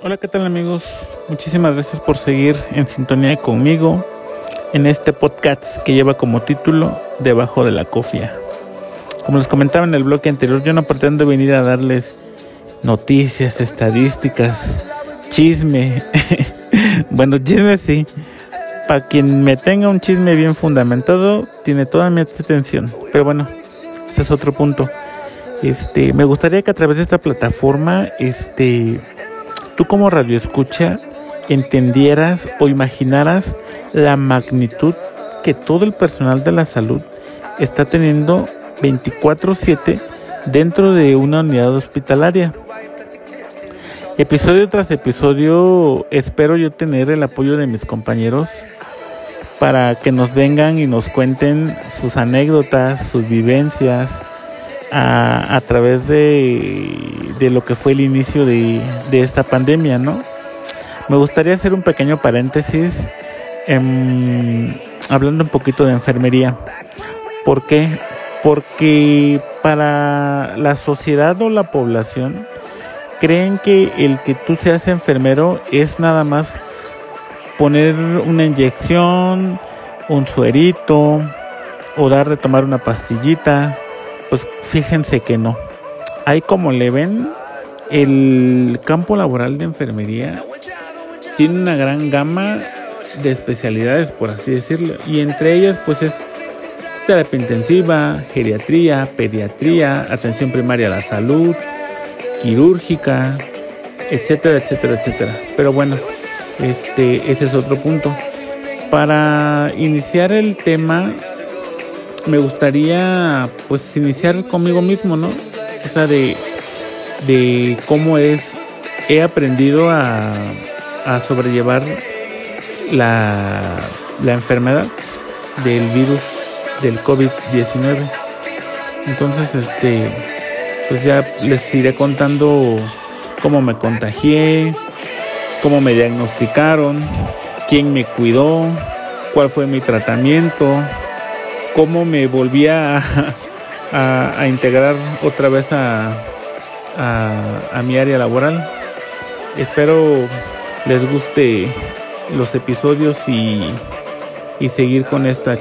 Hola, ¿qué tal amigos? Muchísimas gracias por seguir en sintonía conmigo en este podcast que lleva como título Debajo de la cofia. Como les comentaba en el bloque anterior, yo no pretendo venir a darles noticias, estadísticas, chisme. bueno, chisme sí. Para quien me tenga un chisme bien fundamentado, tiene toda mi atención. Pero bueno, ese es otro punto. Este, me gustaría que a través de esta plataforma, este, tú como radio escucha entendieras o imaginaras la magnitud que todo el personal de la salud está teniendo 24/7 dentro de una unidad hospitalaria. Episodio tras episodio espero yo tener el apoyo de mis compañeros para que nos vengan y nos cuenten sus anécdotas, sus vivencias a, a través de, de, lo que fue el inicio de, de, esta pandemia, ¿no? Me gustaría hacer un pequeño paréntesis em, hablando un poquito de enfermería. ¿Por qué? Porque para la sociedad o la población creen que el que tú seas enfermero es nada más poner una inyección, un suerito o dar de tomar una pastillita. Pues fíjense que no. Hay como le ven el campo laboral de enfermería tiene una gran gama de especialidades, por así decirlo, y entre ellas pues es terapia intensiva, geriatría, pediatría, atención primaria a la salud, quirúrgica, etcétera, etcétera, etcétera. Pero bueno, este, ese es otro punto. Para iniciar el tema, me gustaría pues iniciar conmigo mismo, ¿no? O sea, de, de cómo es, he aprendido a, a sobrellevar la, la enfermedad del virus del COVID-19. Entonces, este, pues ya les iré contando cómo me contagié, cómo me diagnosticaron, quién me cuidó, cuál fue mi tratamiento, cómo me volví a, a, a integrar otra vez a, a, mi área laboral. Espero les guste los episodios y, y seguir con esta